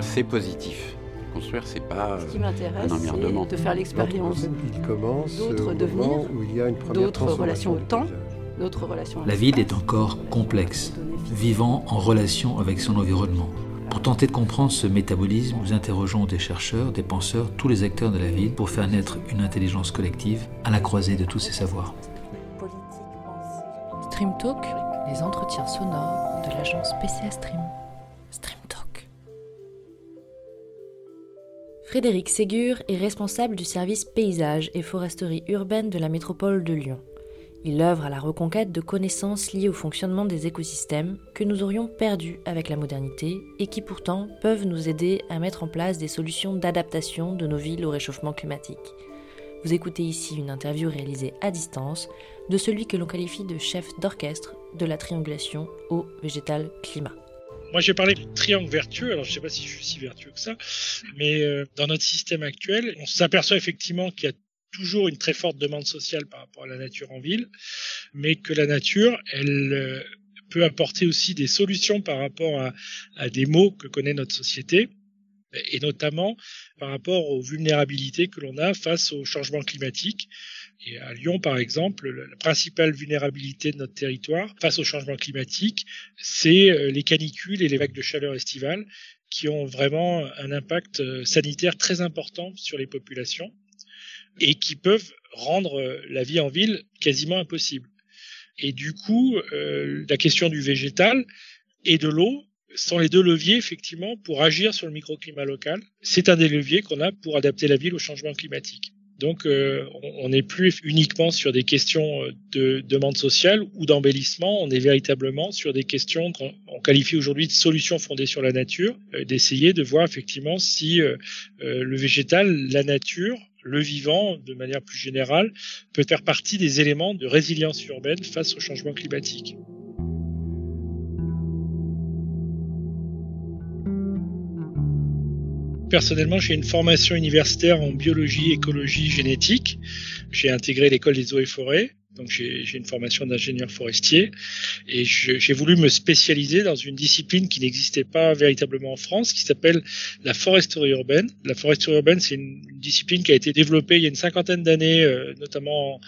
construire, c'est positif. Construire, c'est pas Ce qui euh, m'intéresse, un emmerdement. c'est de faire l'expérience Il commence d'autres au devenirs, moment où il y a une première d'autres relations au temps, d'autres relations à La ville est encore complexe, vivant en relation avec son environnement. Pour tenter de comprendre ce métabolisme, nous interrogeons des chercheurs, des penseurs, tous les acteurs de la ville pour faire naître une intelligence collective à la croisée de tous ces savoirs. Stream Talk, les entretiens sonores de l'agence PCA Stream. Stream Talk. Frédéric Ségur est responsable du service paysage et foresterie urbaine de la métropole de Lyon. Il œuvre à la reconquête de connaissances liées au fonctionnement des écosystèmes que nous aurions perdus avec la modernité et qui pourtant peuvent nous aider à mettre en place des solutions d'adaptation de nos villes au réchauffement climatique. Vous écoutez ici une interview réalisée à distance de celui que l'on qualifie de chef d'orchestre de la triangulation eau végétal climat. Moi, j'ai parlé de triangle vertueux. Alors, je sais pas si je suis si vertueux que ça, mais euh, dans notre système actuel, on s'aperçoit effectivement qu'il y a toujours une très forte demande sociale par rapport à la nature en ville, mais que la nature, elle euh, peut apporter aussi des solutions par rapport à, à des maux que connaît notre société, et notamment par rapport aux vulnérabilités que l'on a face au changement climatique. Et à Lyon, par exemple, le- la principale vulnérabilité de notre territoire face au changement climatique, c'est euh, les canicules et les vagues de chaleur estivales qui ont vraiment un impact euh, sanitaire très important sur les populations et qui peuvent rendre euh, la vie en ville quasiment impossible. Et du coup, la question du végétal et de l'eau sont les deux leviers effectivement pour agir sur le microclimat local. C'est un des leviers qu'on a pour adapter la ville au changement climatique. Donc, euh, on n'est plus uniquement sur des questions euh, de demande sociale ou d'embellissement, on est véritablement sur des questions qu'on on qualifie aujourd'hui de solutions fondées sur la nature, euh, d'essayer de voir effectivement si le végétal, la nature, le vivant, de manière plus générale, peut faire partie des éléments de résilience urbaine face au changement climatique. Personnellement, j'ai une formation universitaire en biologie, écologie, génétique. J'ai intégré l'école des eaux et forêts. Donc j'ai une formation d'ingénieur forestier et j'ai voulu me spécialiser dans une discipline qui n'existait pas véritablement en France, qui s'appelle la foresterie urbaine. La foresterie urbaine, c'est une discipline qui a été développée il y a une cinquantaine d'années, euh, notamment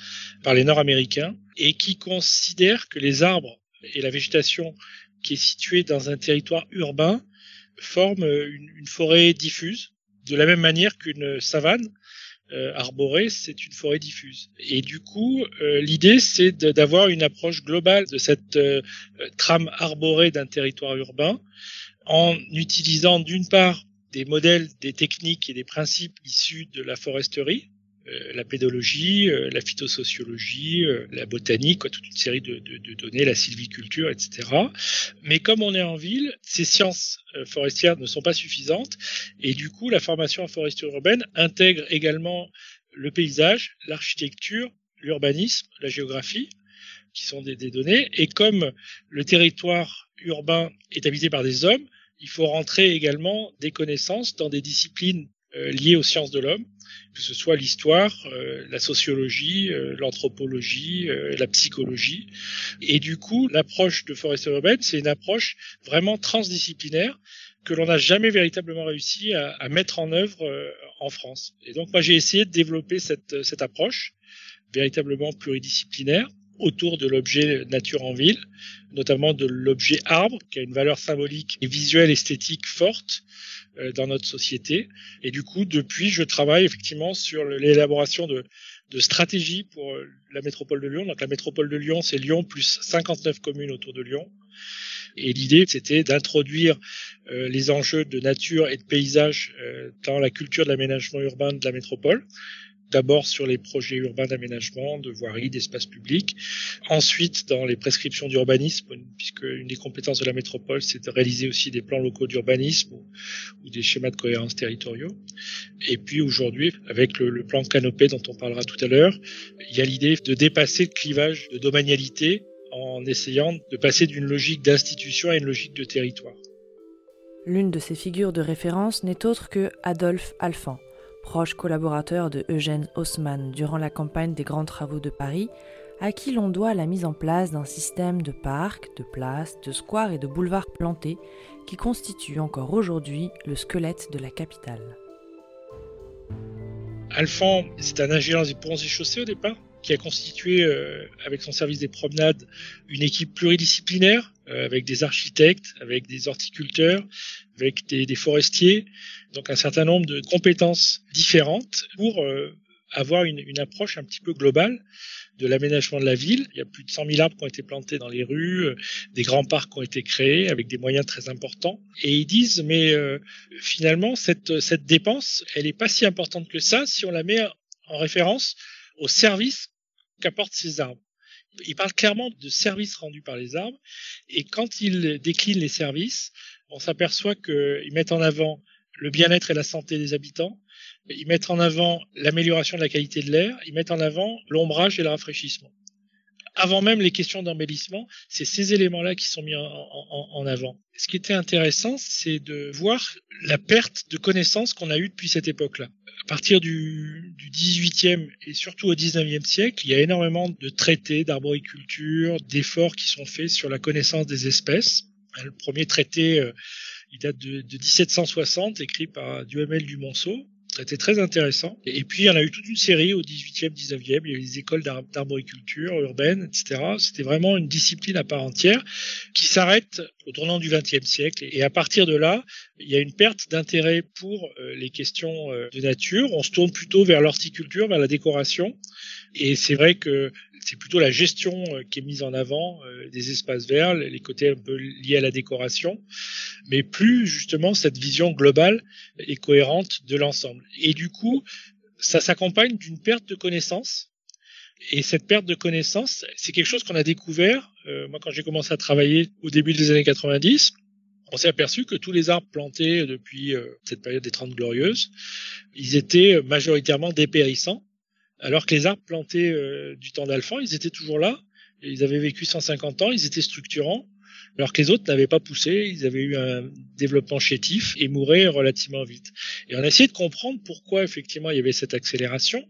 par les Nord-Américains, et qui considère que les arbres et la végétation qui est située dans un territoire urbain forment une, une forêt diffuse, de la même manière qu'une savane euh, arborée, c'est une forêt diffuse. Et du coup, euh, l'idée, c'est d'avoir une approche globale de cette euh, euh, trame arborée d'un territoire urbain en utilisant d'une part des modèles, des techniques et des principes issus de la foresterie, euh, la pédologie, euh, la phytosociologie, euh, la botanique, quoi, toute une série de, de- de données, la sylviculture, etc. Mais comme on est en ville, ces sciences euh, forestières ne sont pas suffisantes et du coup, la formation en foresterie urbaine intègre également le paysage, l'architecture, l'urbanisme, la géographie, qui sont des, des données. Et comme le territoire urbain est habité par des hommes, il faut rentrer également des connaissances dans des disciplines euh, liées aux sciences de l'homme, que ce soit l'histoire, euh, la sociologie, euh, l'anthropologie, euh, la psychologie. Et du coup, l'approche de foresterie urbaine, c'est une approche vraiment transdisciplinaire que l'on n'a jamais véritablement réussi à, à mettre en œuvre euh, en France. Et donc moi j'ai essayé de développer cette, cette approche véritablement pluridisciplinaire autour de l'objet nature en ville, notamment de l'objet arbre, qui a une valeur symbolique et visuelle esthétique forte euh, dans notre société. Et du coup, depuis, je travaille effectivement sur l'élaboration de, stratégies pour euh, la métropole de Lyon. Donc la métropole de Lyon, c'est Lyon plus 59 communes autour de Lyon. Et l'idée, c'était d'introduire euh, les enjeux de nature et de paysage dans la culture de l'aménagement urbain de la métropole. D'abord sur les projets urbains d'aménagement, de voirie, d'espace public. Ensuite, dans les prescriptions d'urbanisme, puisque une des compétences de la métropole, c'est de réaliser aussi des plans locaux d'urbanisme ou, des schémas de cohérence territoriaux. Et puis aujourd'hui, avec le, le plan canopé dont on parlera tout à l'heure, il y a l'idée de dépasser le clivage de domanialité en essayant de passer d'une logique d'institution à une logique de territoire. L'une de ces figures de référence n'est autre que Adolphe Alphand, proche collaborateur de Eugène Haussmann durant la campagne des grands travaux de Paris, à qui l'on doit la mise en place d'un système de parcs, de places, de squares et de boulevards plantés qui constitue encore aujourd'hui le squelette de la capitale. Alphand, c'est un ingénieur des ponts et chaussées au départ, qui a constitué, euh, avec son service des promenades, une équipe pluridisciplinaire, avec des architectes, avec des horticulteurs, avec des, forestiers, donc un certain nombre de compétences différentes pour euh, avoir une, une, approche un petit peu globale de l'aménagement de la ville. Il y a plus de 100 000 arbres qui ont été plantés dans les rues, euh, des grands parcs ont été créés avec des moyens très importants. Et ils disent, mais euh, finalement, cette, cette dépense, elle n'est pas si importante que ça si on la met en référence au service qu'apportent ces arbres. Ils parlent clairement de services rendus par les arbres. Et quand ils déclinent les services, on s'aperçoit qu'ils mettent en avant le bien-être et la santé des habitants, ils mettent en avant l'amélioration de la qualité de l'air, ils mettent en avant l'ombrage et le rafraîchissement. Avant même les questions d'embellissement, c'est ces éléments-là qui sont mis en, avant. Ce qui était intéressant, c'est de voir la perte de connaissances qu'on a eue depuis cette époque-là. À partir du, du 18e et surtout au 19e siècle, il y a énormément de traités d'arboriculture, d'efforts qui sont faits sur la connaissance des espèces. Le premier traité, euh, il date de, de 1760, écrit par Duhamel du Monceau. C'était très intéressant. Et puis, il y en a eu toute une série au 18e, 19e. Il y a eu les écoles d'arboriculture urbaine, etc. C'était vraiment une discipline à part entière qui s'arrête au tournant du 20e siècle. Et à partir de là, il y a une perte d'intérêt pour euh, les questions euh, de nature. On se tourne plutôt vers l'horticulture, vers la décoration. Et c'est vrai que c'est plutôt la gestion euh, qui est mise en avant euh, des espaces verts, les côtés un peu liés à la décoration, mais plus justement cette vision globale et cohérente de l'ensemble. Et du coup, ça s'accompagne d'une perte de connaissances. Et cette perte de connaissances, c'est quelque chose qu'on a découvert. Euh, moi, quand j'ai commencé à travailler au début des années 90, on s'est aperçu que tous les arbres plantés depuis cette période des Trente Glorieuses, ils étaient majoritairement dépérissants alors que les arbres plantés euh, du temps d'Alphand, ils étaient toujours là. ils avaient vécu 150 ans, ils étaient structurants alors que les autres n'avaient pas poussé, ils avaient eu un développement chétif et mouraient relativement vite. Et on a essayé de comprendre pourquoi effectivement il y avait cette accélération.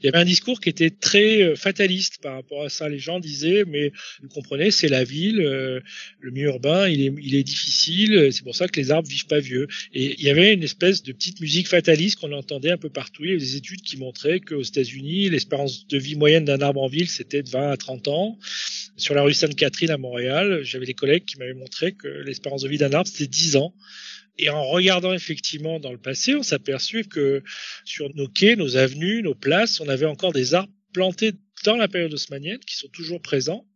Il y avait un discours qui était très euh, fataliste par rapport à ça. Les gens disaient, mais vous comprenez, c'est la ville, euh, le milieu urbain, il est, il est difficile, c'est pour ça que les arbres vivent pas vieux. Et il y avait une espèce de petite musique fataliste qu'on entendait un peu partout. Il y avait des études qui montraient qu'aux États-Unis, l'espérance de vie moyenne d'un arbre en ville, c'était de 20 à 30 ans. Sur la rue Sainte-Catherine à Montréal, j'avais des collègues qui m'avaient montré que l'espérance de vie d'un arbre, c'était 10 ans. Et en regardant effectivement dans le passé, on s'aperçut que sur nos quais, nos avenues, nos places, on avait encore des arbres plantés dans la période haussmannienne qui sont toujours présents.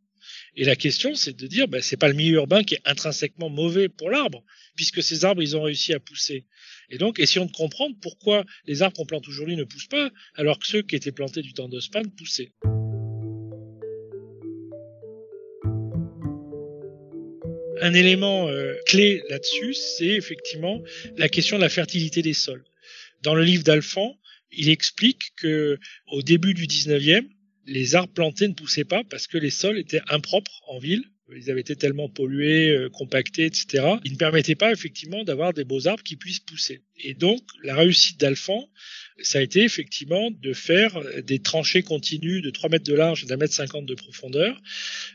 Et la question, c'est de dire, ben, c'est pas le milieu urbain qui est intrinsèquement mauvais pour l'arbre, puisque ces arbres, ils ont réussi à pousser. Et donc, essayons de comprendre pourquoi les arbres qu'on plante aujourd'hui ne poussent pas, alors que ceux qui étaient plantés du temps d'Haussmann poussaient. Un élément euh, clé là-dessus, c'est effectivement la question de la fertilité des sols. Dans le livre d'Alphand, il explique que au début du 19e, les arbres plantés ne poussaient pas parce que les sols étaient impropres en ville. Ils avaient été tellement pollués, euh, compactés, etc. Ils ne permettaient pas effectivement d'avoir des beaux arbres qui puissent pousser. Et donc, la réussite d'Alphand, ça a été effectivement de faire des tranchées continues de 3 mètres de large et d'un mètre 50 de profondeur,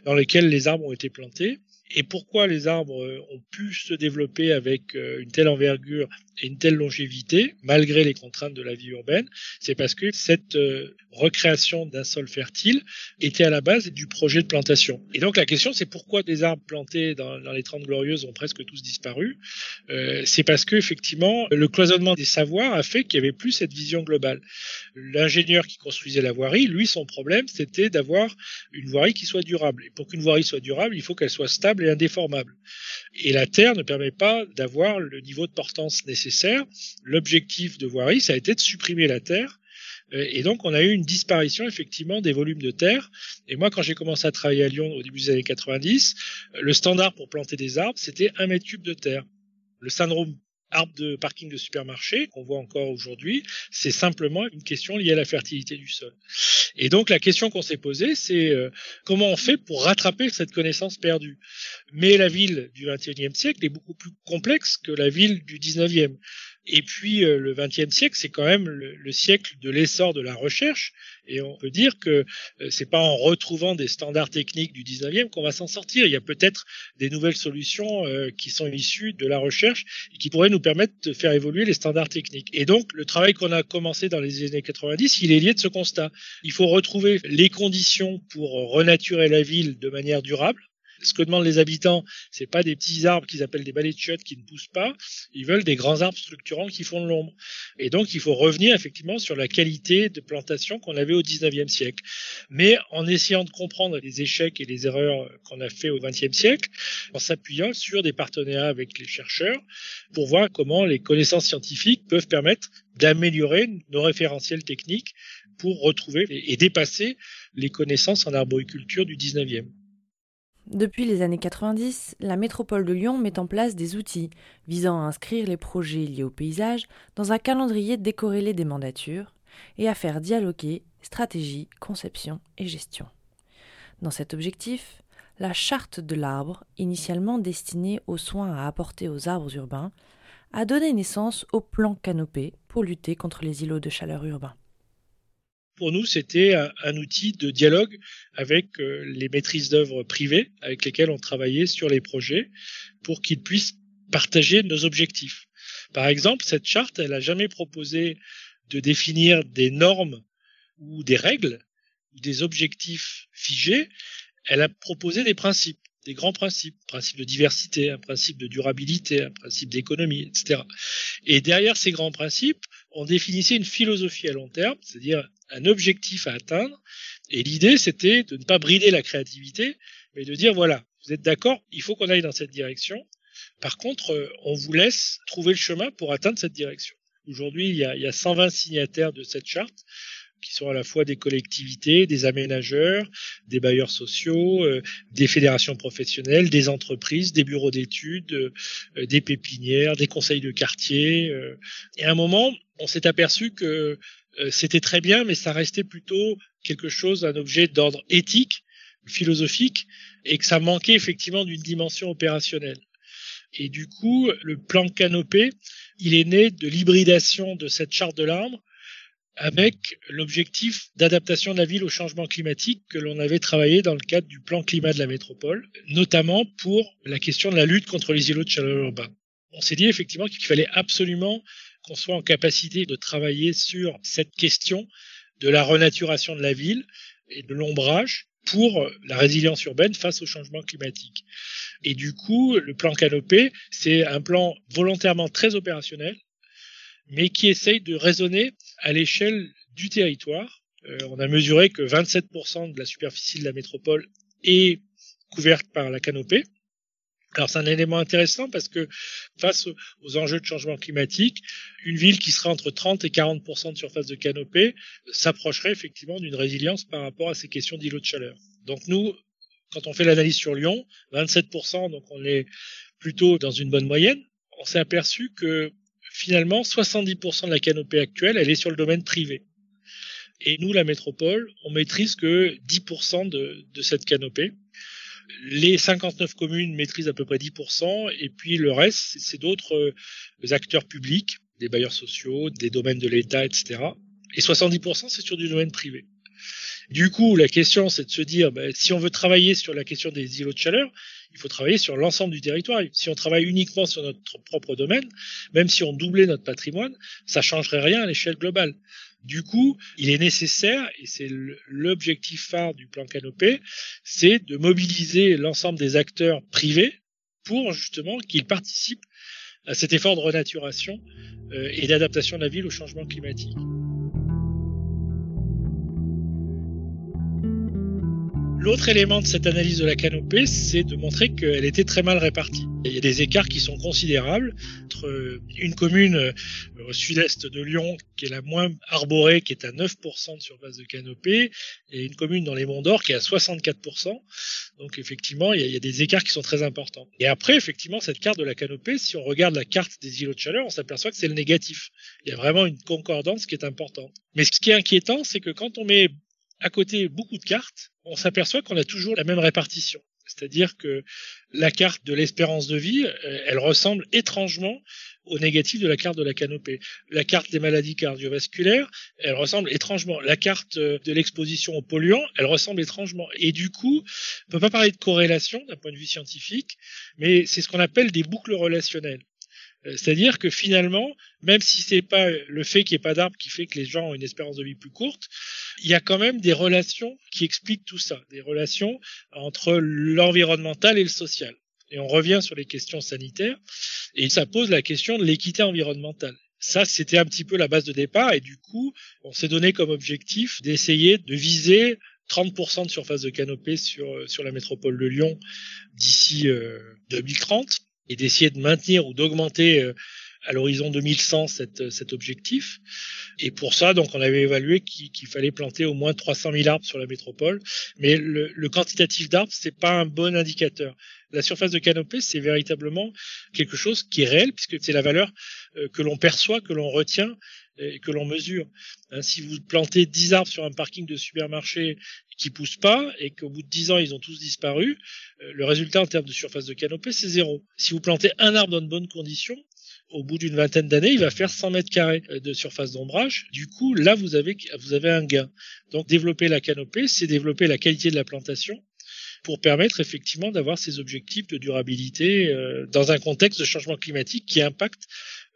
dans lesquelles les arbres ont été plantés et pourquoi les arbres euh, ont pu se développer avec euh, une telle envergure et une telle longévité, malgré les contraintes de la vie urbaine, c'est parce que cette euh, recréation d'un sol fertile était à la base du projet de plantation. Et donc la question, c'est pourquoi des arbres plantés dans, les Trente Glorieuses ont presque tous disparu? C'est parce que effectivement, le cloisonnement des savoirs a fait qu'il n'y avait plus cette vision globale. L'ingénieur qui construisait la voirie, lui, son problème, c'était d'avoir une voirie qui soit durable. Et pour qu'une voirie soit durable, il faut qu'elle soit stable et indéformable. Et la terre ne permet pas d'avoir le niveau de portance nécessaire. L'objectif de voirie, ça a été de supprimer la terre euh, et donc, on a eu une disparition effectivement des volumes de terre. Et moi, quand j'ai commencé à travailler à Lyon au début des années 90, euh, le standard pour planter des arbres, c'était un mètre cube de terre. Le syndrome arbre de parking de supermarché qu'on voit encore aujourd'hui, c'est simplement une question liée à la fertilité du sol. Et donc la question qu'on s'est posée, c'est euh, comment on fait pour rattraper cette connaissance perdue? Mais la ville du XXIe siècle est beaucoup plus complexe que la ville du XIXe. Et puis euh, le XXe siècle, c'est quand même le, siècle de l'essor de la recherche, et on peut dire que euh, c'est pas en retrouvant des standards techniques du XIXe qu'on va s'en sortir. Il y a peut-être des nouvelles solutions euh, qui sont issues de la recherche et qui pourraient nous permettre de faire évoluer les standards techniques. Et donc le travail qu'on a commencé dans les années 90, il est lié de ce constat. Il faut retrouver les conditions pour renaturer la ville de manière durable ce que demandent les habitants, c'est pas des petits arbres qu'ils appellent des balais de chiottes qui ne poussent pas. Ils veulent des grands arbres structurants qui font de l'ombre. Et donc, il faut revenir effectivement sur la qualité de plantation qu'on avait au 19e siècle. Mais en essayant de comprendre les échecs et les erreurs qu'on a fait au 20e siècle, en s'appuyant sur des partenariats avec les chercheurs pour voir comment les connaissances scientifiques peuvent permettre d'améliorer nos référentiels techniques pour retrouver et dépasser les connaissances en arboriculture du 19e. Depuis les années 90, la métropole de Lyon met en place des outils visant à inscrire les projets liés au paysage dans un calendrier décorrélé des mandatures et à faire dialoguer stratégie, conception et gestion. Dans cet objectif, la charte de l'arbre, initialement destinée aux soins à apporter aux arbres urbains, a donné naissance au plan canopé pour lutter contre les îlots de chaleur urbains pour nous, c'était un, outil de dialogue avec euh, les maîtrises d'œuvre privées avec lesquelles on travaillait sur les projets pour qu'ils puissent partager nos objectifs. Par exemple, cette charte, elle n'a jamais proposé de définir des normes ou des règles ou des objectifs figés. Elle a proposé des principes, des grands principes, un principe de diversité, un principe de durabilité, un principe d'économie, etc. Et derrière ces grands principes, on définissait une philosophie à long terme, c'est-à-dire un objectif à atteindre. Et l'idée, c'était de ne pas brider la créativité, mais de dire, voilà, vous êtes d'accord, il faut qu'on aille dans cette direction. Par contre, euh, on vous laisse trouver le chemin pour atteindre cette direction. Aujourd'hui, il il y a 120 signataires de cette charte qui sont à la fois des collectivités, des aménageurs, des bailleurs sociaux, euh, des fédérations professionnelles, des entreprises, des bureaux d'études, euh, des pépinières, des conseils de quartier. et à un moment, on s'est aperçu que euh, c'était très bien, mais ça restait plutôt quelque chose, un objet d'ordre éthique, philosophique, et que ça manquait effectivement d'une dimension opérationnelle. Et du coup, le plan canopé, il est né de l'hybridation de cette charte de l'arbre avec l'objectif d'adaptation de la ville au changement climatique que l'on avait travaillé dans le cadre du plan climat de la métropole, notamment pour la question de la lutte contre les îlots de chaleur urbains. On s'est dit effectivement qu'il fallait absolument qu'on soit en capacité de travailler sur cette question de la renaturation de la ville et de l'ombrage pour la résilience urbaine face au changement climatique. Et du coup, le plan Canopé, c'est un plan volontairement très opérationnel, mais qui essaye de raisonner à l'échelle du territoire. Euh, on a mesuré que 27% de la superficie de la métropole est couverte par la canopée. Alors c'est un élément intéressant parce que face aux enjeux de changement climatique, une ville qui serait entre 30 et 40% de surface de canopée s'approcherait effectivement d'une résilience par rapport à ces questions d'îlots de chaleur. Donc nous, quand on fait l'analyse sur Lyon, 27% donc on est plutôt dans une bonne moyenne. On s'est aperçu que finalement 70% de la canopée actuelle, elle est sur le domaine privé. Et nous, la métropole, on maîtrise que 10 de, de cette canopée. Les 59 communes maîtrisent à peu près 10%, et puis le reste, c'est d'autres euh, acteurs publics, des bailleurs sociaux, des domaines de l'État, etc. Et 70%, c'est sur du domaine privé. Du coup, la question, c'est de se dire, ben, si on veut travailler sur la question des îlots de chaleur, il faut travailler sur l'ensemble du territoire. Si on travaille uniquement sur notre propre domaine, même si on doublait notre patrimoine, ça changerait rien à l'échelle globale. Du coup, il est nécessaire, et c'est l'objectif phare du plan Canopé, c'est de mobiliser l'ensemble des acteurs privés pour justement qu'ils participent à cet effort de renaturation euh, et d'adaptation de la ville au changement climatique. L'autre élément de cette analyse de la canopée, c'est de montrer qu'elle était très mal répartie. Il y a des écarts qui sont considérables entre une commune euh, au sud-est de Lyon qui est la moins arborée, qui est à 9% de surface de canopée, et une commune dans les Monts d'Or qui est à 64%. Donc effectivement, il y, a, des écarts qui sont très importants. Et après, effectivement, cette carte de la canopée, si on regarde la carte des îlots de chaleur, on s'aperçoit que c'est le négatif. Il y a vraiment une concordance qui est importante. Mais ce qui est inquiétant, c'est que quand on met à côté beaucoup de cartes, on s'aperçoit qu'on a toujours la même répartition. C'est-à-dire que la carte de l'espérance de vie, euh, elle ressemble étrangement au négatif de la carte de la canopée. La carte des maladies cardiovasculaires, elle ressemble étrangement. La carte euh, de l'exposition aux polluants, elle ressemble étrangement. Et du coup, on peut pas parler de corrélation d'un point de vue scientifique, mais c'est ce qu'on appelle des boucles relationnelles. Euh, c'est-à-dire que finalement, même si c'est pas le fait qu'il n'y ait pas d'arbres qui fait que les gens ont une espérance de vie plus courte, il y a quand même des relations qui expliquent tout ça, des relations entre l'environnemental et le social. Et on revient sur les questions sanitaires, et ça pose la question de l'équité environnementale. Ça, c'était un petit peu la base de départ, et du coup, on s'est donné comme objectif d'essayer de viser 30% de surface de canopée sur, sur la métropole de Lyon d'ici 2030 euh, et d'essayer de maintenir ou d'augmenter euh, à l'horizon 2100 cet, cet objectif. Et pour ça, donc, on avait évalué qu'il fallait planter au moins 300 000 arbres sur la métropole. Mais le, le quantitatif d'arbres, c'est pas un bon indicateur. La surface de canopée, c'est véritablement quelque chose qui est réel, puisque c'est la valeur euh, que l'on perçoit, que l'on retient que l'on mesure. Hein, si vous plantez 10 arbres sur un parking de supermarché qui poussent pas et qu'au bout de 10 ans ils ont tous disparu, euh, le résultat en termes de surface de canopée c'est zéro. Si vous plantez un arbre dans de bonnes conditions, au bout d'une vingtaine d'années, il va faire 100 mètres carrés euh, de surface d'ombrage. Du coup, là, vous avez, vous avez un gain. Donc, développer la canopée, c'est développer la qualité de la plantation pour permettre effectivement d'avoir ces objectifs de durabilité euh, dans un contexte de changement climatique qui impacte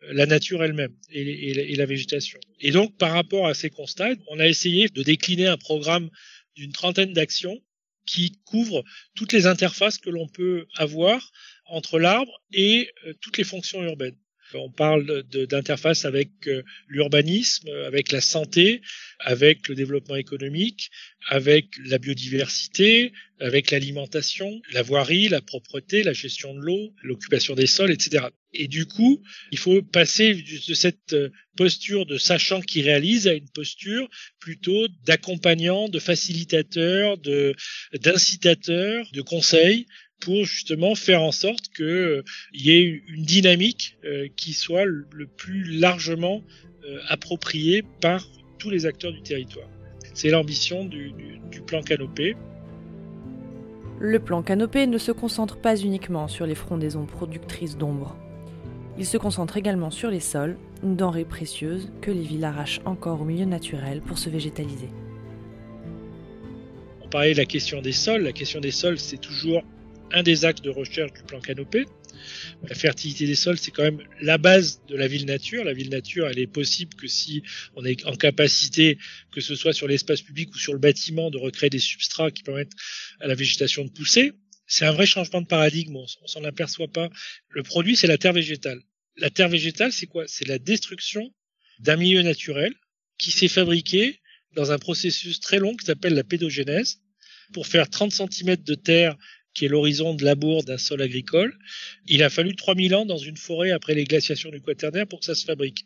la nature elle-même et, la végétation. Et donc, par rapport à ces constats, on a essayé de décliner un programme d'une trentaine d'actions qui couvrent toutes les interfaces que l'on peut avoir entre l'arbre et euh, toutes les fonctions urbaines. On parle d'interface avec euh, l'urbanisme, avec la santé, avec le développement économique, avec la biodiversité, avec l'alimentation, la voirie, la propreté, la gestion de l'eau, l'occupation des sols, etc. Et du coup, il faut passer de cette euh, posture de sachant qui réalise à une posture plutôt d'accompagnant, de facilitateur, de d'incitateur, de conseil pour justement faire en sorte qu'il euh, y ait une dynamique euh, qui soit le, plus largement euh, appropriée par tous les acteurs du territoire. C'est l'ambition du, du plan Canopé. Le plan Canopé ne se concentre pas uniquement sur les frondaisons productrices d'ombre. Il se concentre également sur les sols, une denrée précieuse que les villes arrachent encore au milieu naturel pour se végétaliser. On parlait de la question des sols. La question des sols, c'est toujours un des axes de recherche du plan Canopé. La fertilité des sols, c'est quand même la base de la ville nature. La ville nature, elle est possible que si on est en capacité, que ce soit sur l'espace public ou sur le bâtiment, de recréer des substrats qui permettent à la végétation de pousser. C'est un vrai changement de paradigme, on, s'en aperçoit pas. Le produit, c'est la terre végétale. La terre végétale, c'est quoi? C'est la destruction d'un milieu naturel qui s'est fabriqué dans un processus très long qui s'appelle la pédogénèse pour faire 30 cm de terre qui est l'horizon de labour d'un sol agricole, il a fallu 3000 ans dans une forêt après les glaciations du quaternaire pour que ça se fabrique.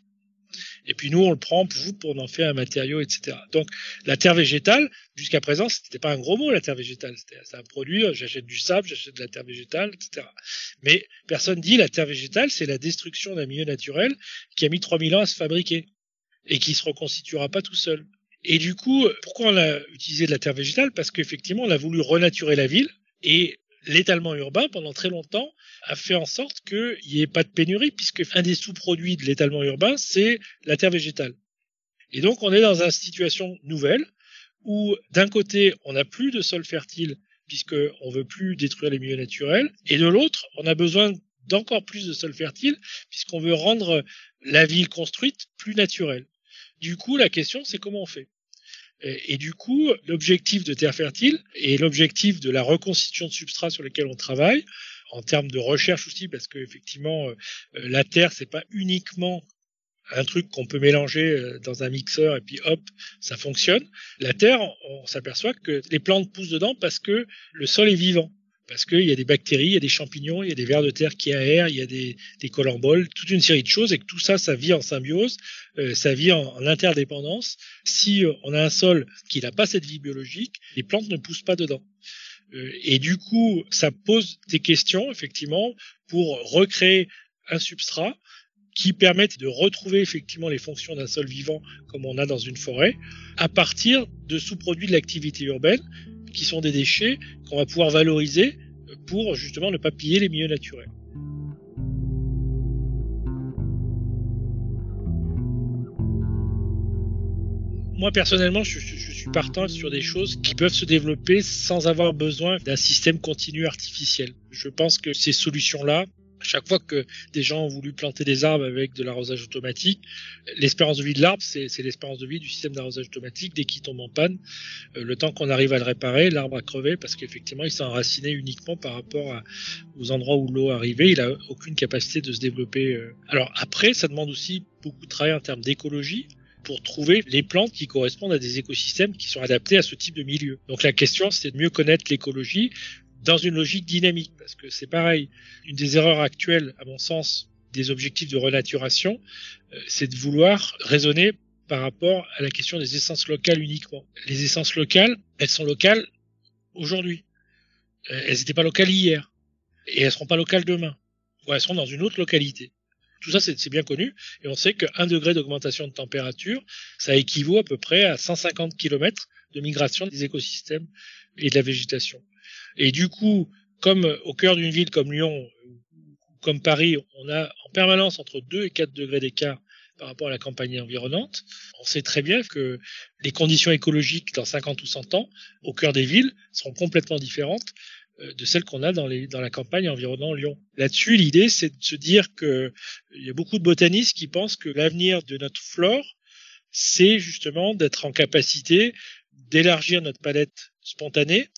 Et puis nous, on le prend pour, en faire un matériau, etc. Donc la terre végétale, jusqu'à présent, c'était pas un gros mot la terre végétale. C'est un produit, j'achète du sable, j'achète de la terre végétale, etc. Mais personne dit la terre végétale, c'est la destruction d'un milieu naturel qui a mis 3000 ans à se fabriquer et qui se reconstituera pas tout seul. Et du coup, pourquoi on a utilisé de la terre végétale? Parce qu'effectivement, on a voulu renaturer la ville et l'étalement urbain, pendant très longtemps, a fait en sorte qu'il n'y ait pas de pénurie, puisque un des sous-produits de l'étalement urbain, c'est la terre végétale. Et donc, on est dans une situation nouvelle, où d'un côté, on n'a plus de sol fertile, puisqu'on veut plus détruire les milieux naturels, et de l'autre, on a besoin d'encore plus de sol fertile, puisqu'on veut rendre la ville construite plus naturelle. Du coup, la question, c'est comment on fait? Et, du coup, l'objectif de Terre Fertile et l'objectif de la reconstitution de substrats sur lesquels on travaille, en termes de recherche aussi, parce qu'effectivement, euh, euh, la Terre, c'est pas uniquement un truc qu'on peut mélanger euh, dans un mixeur et puis hop, ça fonctionne. La terre, on s'aperçoit que les plantes poussent dedans parce que le sol est vivant parce qu'il y a des bactéries, il y a des champignons, il y a des vers de terre qui aèrent, il y a des, des toute une série de choses, et que tout ça, ça vit en symbiose, euh, ça vit en, interdépendance. Si euh, on a un sol qui n'a pas cette vie biologique, les plantes ne poussent pas dedans. Euh, et du coup, ça pose des questions, effectivement, pour recréer un substrat qui permette de retrouver effectivement les fonctions d'un sol vivant comme on a dans une forêt, à partir de sous-produits de l'activité urbaine qui sont des déchets qu'on va pouvoir valoriser pour justement ne pas piller les milieux naturels. Moi personnellement, je, suis partant sur des choses qui peuvent se développer sans avoir besoin d'un système continu artificiel. Je pense que ces solutions-là, chaque fois que des gens ont voulu planter des arbres avec de l'arrosage automatique, l'espérance de vie de l'arbre, c'est l'espérance de vie du système d'arrosage automatique. Dès qu'il tombe en panne, euh, le temps qu'on arrive à le réparer, l'arbre a crevé parce qu'effectivement, il s'est enraciné uniquement par rapport aux endroits où l'eau arrivait. Il a aucune capacité de se développer. Euh. Alors après, ça demande aussi beaucoup de travail en termes d'écologie pour trouver les plantes qui correspondent à des écosystèmes qui sont adaptés à ce type de milieu. Donc la question, c'est de mieux connaître l'écologie, dans une logique dynamique, parce que c'est pareil. Une des erreurs actuelles, à mon sens, des objectifs de renaturation, euh, c'est de vouloir raisonner par rapport à la question des essences locales uniquement. Les essences locales, elles sont locales aujourd'hui. Euh, elles n'étaient pas locales hier. Et elles seront pas locales demain. Ou elles seront dans une autre localité. Tout ça, c'est bien connu. Et on sait qu'un degré d'augmentation de température, ça équivaut à peu près à 150 km de migration des écosystèmes et de la végétation. Et du coup, comme au cœur d'une ville comme Lyon, comme Paris, on a en permanence entre 2 et 4 degrés d'écart par rapport à la campagne environnante, on sait très bien que les conditions écologiques dans 50 ou 100 ans, au cœur des villes, seront complètement différentes euh, de celles qu'on a dans, la campagne environnant Lyon. Là-dessus, l'idée, c'est de se dire que il y a beaucoup de botanistes qui pensent que l'avenir de notre flore, c'est justement d'être en capacité d'élargir notre palette spontanée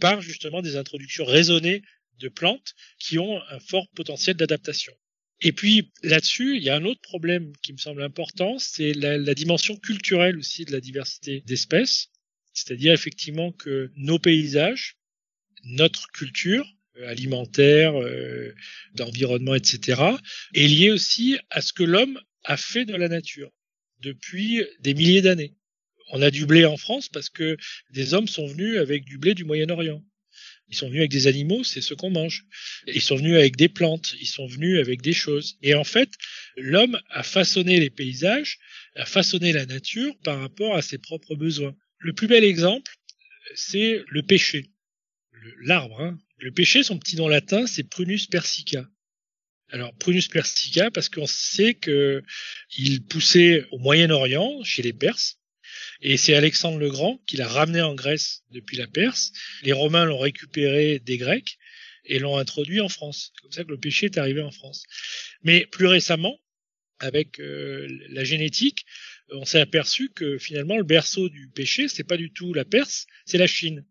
par justement des introductions raisonnées de plantes qui ont un fort potentiel d'adaptation. Et puis là-dessus, il y a un autre problème qui me semble important, c'est la, dimension culturelle aussi de la diversité d'espèces. C'est-à-dire effectivement que nos paysages, notre culture euh, alimentaire, euh, d'environnement, etc., est liée aussi à ce que l'homme a fait de la nature depuis des milliers d'années on a du blé en France parce que des hommes sont venus avec du blé du Moyen-Orient. Ils sont venus avec des animaux, c'est ce qu'on mange. Ils sont venus avec des plantes, ils sont venus avec des choses. Et en fait, l'homme a façonné les paysages, a façonné la nature par rapport à ses propres besoins. Le plus bel exemple, c'est le pêcher. L'arbre. Hein. Le pêcher, son petit nom latin, c'est Prunus persica. Alors Prunus persica parce qu'on sait que il poussait au Moyen-Orient, chez les Perses, et c'est Alexandre le Grand qui l'a ramené en Grèce depuis la Perse. Les Romains l'ont récupéré des Grecs et l'ont introduit en France. C'est comme ça que le péché est arrivé en France. Mais plus récemment, avec euh, la génétique, on s'est aperçu que finalement le berceau du péché, c'est pas du tout la Perse, c'est la Chine.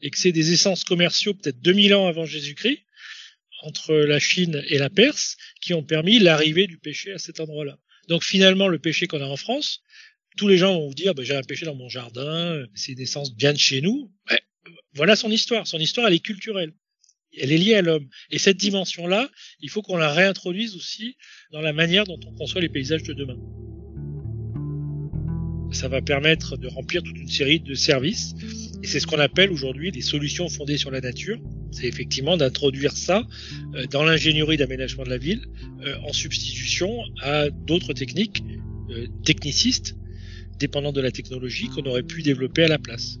Et que c'est des essences commerciaux peut-être 2000 ans avant Jésus-Christ, entre la Chine et la Perse, qui ont permis l'arrivée du péché à cet endroit-là. Donc finalement, le péché qu'on a en France, tous les gens vont vous dire, bah, j'ai un péché dans mon jardin, c'est une essence bien de chez nous. voilà son histoire. Son histoire, elle est culturelle. Elle est liée à l'homme. Et cette dimension-là, il faut qu'on la réintroduise aussi dans la manière dont on conçoit les paysages de demain. Ça va permettre de remplir toute une série de services. Et c'est ce qu'on appelle aujourd'hui des solutions fondées sur la nature. C'est effectivement d'introduire ça euh, dans l'ingénierie d'aménagement de la ville euh, en substitution à d'autres techniques euh, technicistes dépendant de la technologie qu'on aurait pu développer à la place.